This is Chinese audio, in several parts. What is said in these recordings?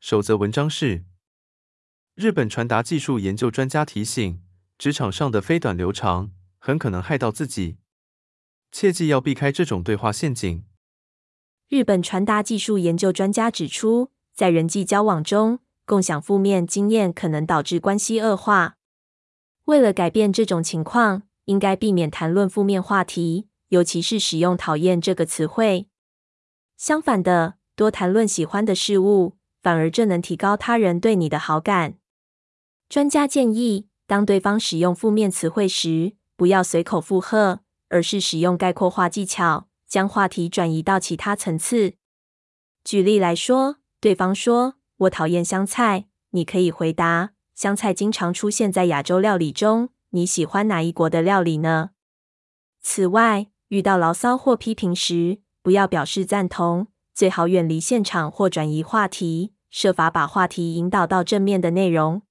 守则文章是：日本传达技术研究专家提醒，职场上的非短流长很可能害到自己，切记要避开这种对话陷阱。日本传达技术研究专家指出，在人际交往中，共享负面经验可能导致关系恶化。为了改变这种情况，应该避免谈论负面话题，尤其是使用“讨厌”这个词汇。相反的，多谈论喜欢的事物，反而这能提高他人对你的好感。专家建议，当对方使用负面词汇时，不要随口附和，而是使用概括化技巧，将话题转移到其他层次。举例来说，对方说：“我讨厌香菜。”你可以回答：“香菜经常出现在亚洲料理中。”你喜欢哪一国的料理呢？此外，遇到牢骚或批评时，不要表示赞同，最好远离现场或转移话题，设法把话题引导到正面的内容，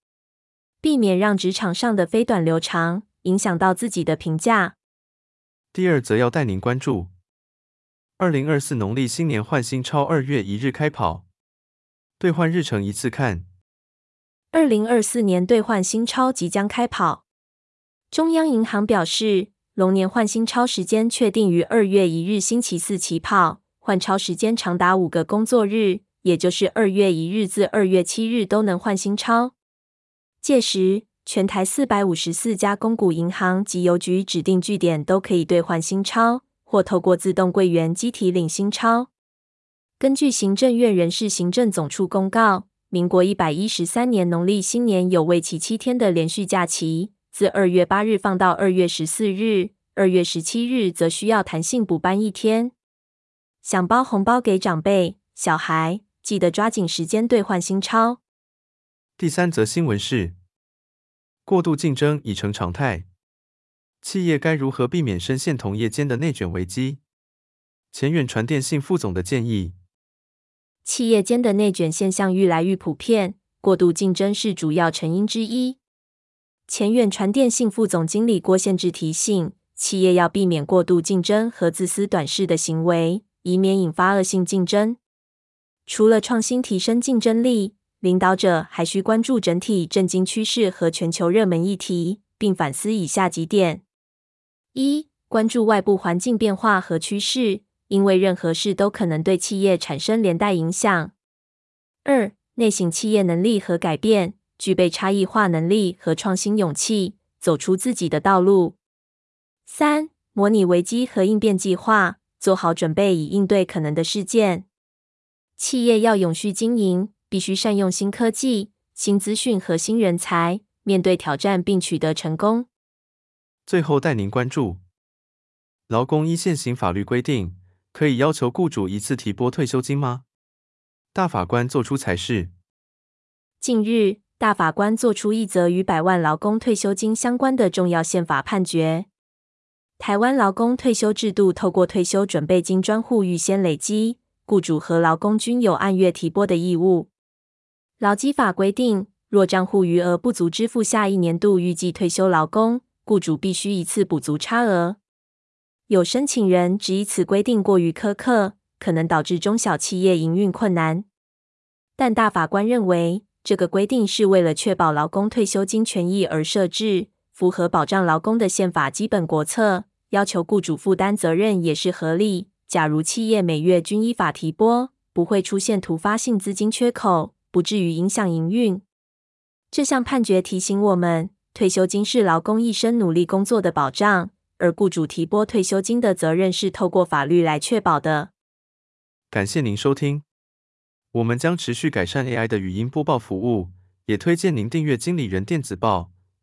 避免让职场上的非短流长影响到自己的评价。第二则要带您关注：二零二四农历新年换新钞二月一日开跑，兑换日程一次看。二零二四年兑换新钞即将开跑。中央银行表示，龙年换新钞时间确定于二月一日星期四起跑，换钞时间长达五个工作日，也就是二月一日至二月七日都能换新钞。届时，全台四百五十四家公股银行及邮局指定据点都可以兑换新钞，或透过自动柜员机提领新钞。根据行政院人事行政总处公告，民国一百一十三年农历新年有为期七天的连续假期。自二月八日放到二月十四日，二月十七日则需要弹性补班一天。想包红包给长辈、小孩，记得抓紧时间兑换新钞。第三则新闻是：过度竞争已成常态，企业该如何避免深陷同业间的内卷危机？前远传电信副总的建议：企业间的内卷现象愈来愈普遍，过度竞争是主要成因之一。前远传电信副总经理郭宪志提醒，企业要避免过度竞争和自私短视的行为，以免引发恶性竞争。除了创新提升竞争力，领导者还需关注整体震惊趋势和全球热门议题，并反思以下几点：一、关注外部环境变化和趋势，因为任何事都可能对企业产生连带影响；二、内省企业能力和改变。具备差异化能力和创新勇气，走出自己的道路。三、模拟危机和应变计划，做好准备以应对可能的事件。企业要永续经营，必须善用新科技、新资讯和新人才，面对挑战并取得成功。最后带您关注：劳工依现行法律规定，可以要求雇主一次提拨退休金吗？大法官作出裁示。近日。大法官作出一则与百万劳工退休金相关的重要宪法判决。台湾劳工退休制度透过退休准备金专户预先累积，雇主和劳工均有按月提拨的义务。劳基法规定，若账户余额不足支付下一年度预计退休劳工，雇主必须一次补足差额。有申请人质疑此规定过于苛刻，可能导致中小企业营运困难。但大法官认为，这个规定是为了确保劳工退休金权益而设置，符合保障劳工的宪法基本国策，要求雇主负担责任也是合理。假如企业每月均依法提拨，不会出现突发性资金缺口，不至于影响营运。这项判决提醒我们，退休金是劳工一生努力工作的保障，而雇主提拨退休金的责任是透过法律来确保的。感谢您收听。我们将持续改善 AI 的语音播报服务，也推荐您订阅经理人电子报。